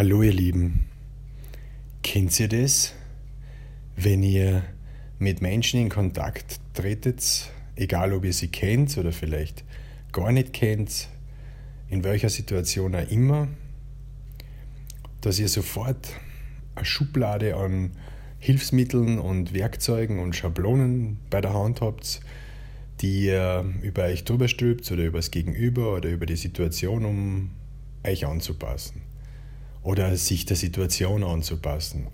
Hallo ihr Lieben, kennt ihr das, wenn ihr mit Menschen in Kontakt tretet, egal ob ihr sie kennt oder vielleicht gar nicht kennt, in welcher Situation auch immer, dass ihr sofort eine Schublade an Hilfsmitteln und Werkzeugen und Schablonen bei der Hand habt, die ihr über euch drüber stülpt oder über das Gegenüber oder über die Situation, um euch anzupassen oder sich der Situation anzupassen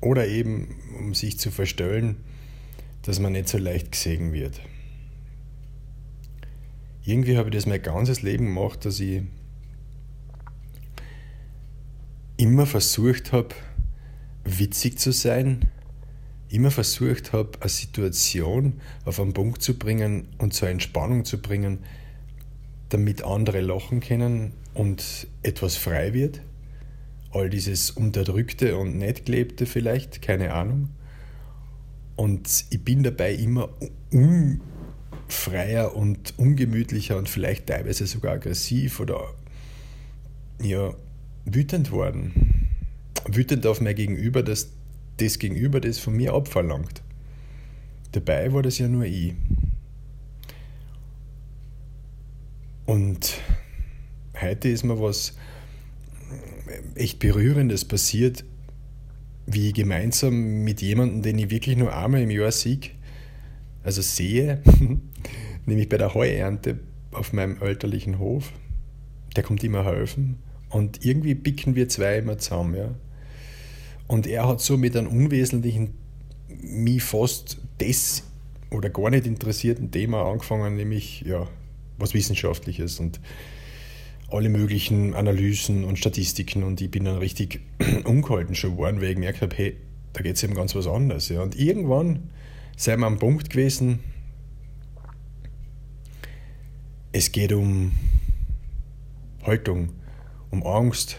oder eben um sich zu verstellen, dass man nicht so leicht gesehen wird. Irgendwie habe ich das mein ganzes Leben gemacht, dass ich immer versucht habe, witzig zu sein, immer versucht habe, eine Situation auf einen Punkt zu bringen und zur Entspannung zu bringen, damit andere lachen können und etwas frei wird all dieses Unterdrückte und nicht gelebte vielleicht, keine Ahnung. Und ich bin dabei immer unfreier und ungemütlicher und vielleicht teilweise sogar aggressiv oder ja, wütend worden. Wütend auf mein Gegenüber, dass das Gegenüber das von mir abverlangt. Dabei war das ja nur ich. Und heute ist mir was echt Berührendes passiert, wie ich gemeinsam mit jemandem, den ich wirklich nur einmal im Jahr sehe, also sehe, nämlich bei der Heuernte auf meinem elterlichen Hof, der kommt immer helfen und irgendwie picken wir zwei immer zusammen. Ja. Und er hat so mit einem unwesentlichen, mich fast das oder gar nicht interessierten Thema angefangen, nämlich ja, was Wissenschaftliches. Und alle möglichen Analysen und Statistiken und ich bin dann richtig ungehalten schon geworden, weil ich gemerkt habe, hey, da geht es eben ganz was anderes. Ja. Und irgendwann sind wir am Punkt gewesen, es geht um Haltung, um Angst,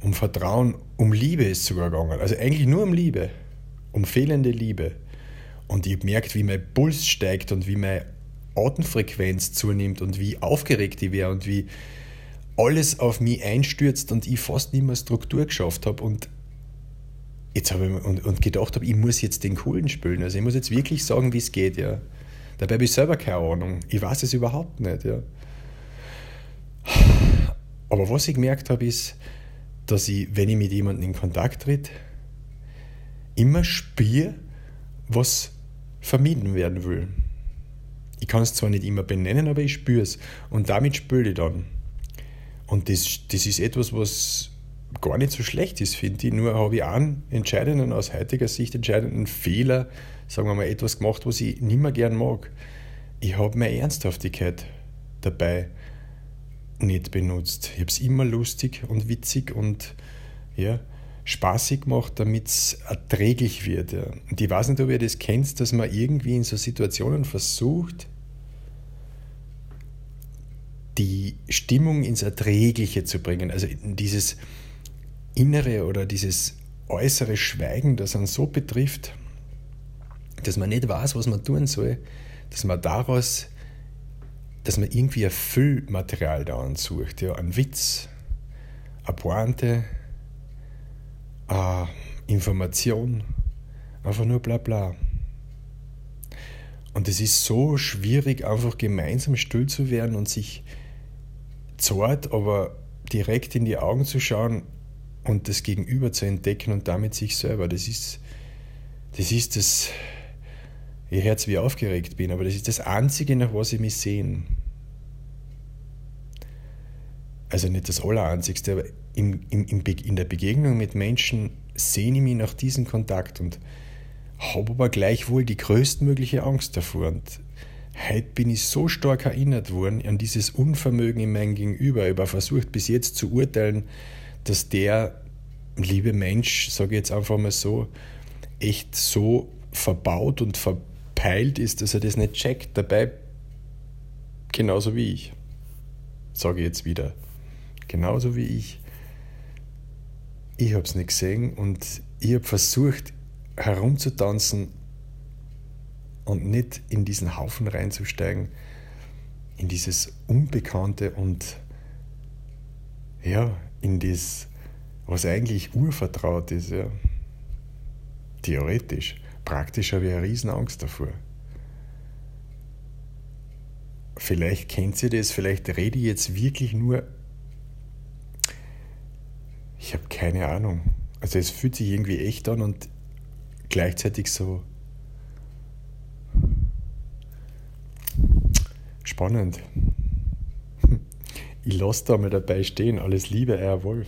um Vertrauen, um Liebe ist sogar gegangen. Also eigentlich nur um Liebe, um fehlende Liebe. Und ich habe gemerkt, wie mein Puls steigt und wie meine Atemfrequenz zunimmt und wie aufgeregt ich wäre und wie, alles auf mich einstürzt und ich fast nicht mehr Struktur geschafft habe und jetzt habe ich und, und gedacht habe, ich muss jetzt den coolen spielen. Also ich muss jetzt wirklich sagen, wie es geht, ja. Dabei habe ich selber keine Ahnung. Ich weiß es überhaupt nicht, ja. Aber was ich gemerkt habe, ist, dass ich, wenn ich mit jemandem in Kontakt tritt, immer spüre, was vermieden werden will. Ich kann es zwar nicht immer benennen, aber ich spüre es. Und damit spüre ich dann. Und das, das ist etwas, was gar nicht so schlecht ist, finde ich. Nur habe ich einen entscheidenden, aus heutiger Sicht entscheidenden Fehler, sagen wir mal, etwas gemacht, was ich nicht mehr gern mag. Ich habe meine Ernsthaftigkeit dabei nicht benutzt. Ich habe es immer lustig und witzig und ja, spaßig gemacht, damit es erträglich wird. Ja. Und ich weiß nicht, ob ihr das kennt, dass man irgendwie in so Situationen versucht, die Stimmung ins Erträgliche zu bringen. Also dieses innere oder dieses äußere Schweigen, das einen so betrifft, dass man nicht weiß, was man tun soll, dass man daraus, dass man irgendwie ein Füllmaterial da sucht, ja, ein Witz, eine Pointe, eine Information, einfach nur bla bla. Und es ist so schwierig, einfach gemeinsam still zu werden und sich zart, aber direkt in die Augen zu schauen und das Gegenüber zu entdecken und damit sich selber, das ist das, ist das ihr Herz, wie ich aufgeregt bin, aber das ist das Einzige, nach was ich mich sehen. Also nicht das Allereinzigste, aber im, im, im in der Begegnung mit Menschen sehne ich mich nach diesem Kontakt und habe aber gleichwohl die größtmögliche Angst davor. Und Heute bin ich so stark erinnert worden an dieses Unvermögen in meinem Gegenüber. Ich habe versucht, bis jetzt zu urteilen, dass der liebe Mensch, sage ich jetzt einfach mal so, echt so verbaut und verpeilt ist, dass er das nicht checkt. Dabei genauso wie ich. Sage ich jetzt wieder. Genauso wie ich. Ich habe es nicht gesehen und ich habe versucht herumzutanzen und nicht in diesen Haufen reinzusteigen, in dieses Unbekannte und ja, in das was eigentlich urvertraut ist, ja. Theoretisch. Praktisch habe ich eine Riesenangst davor. Vielleicht kennt ihr das, vielleicht rede ich jetzt wirklich nur. Ich habe keine Ahnung. Also es fühlt sich irgendwie echt an und gleichzeitig so spannend. Ich lasse da mal dabei stehen. Alles Liebe, Herr Wolf.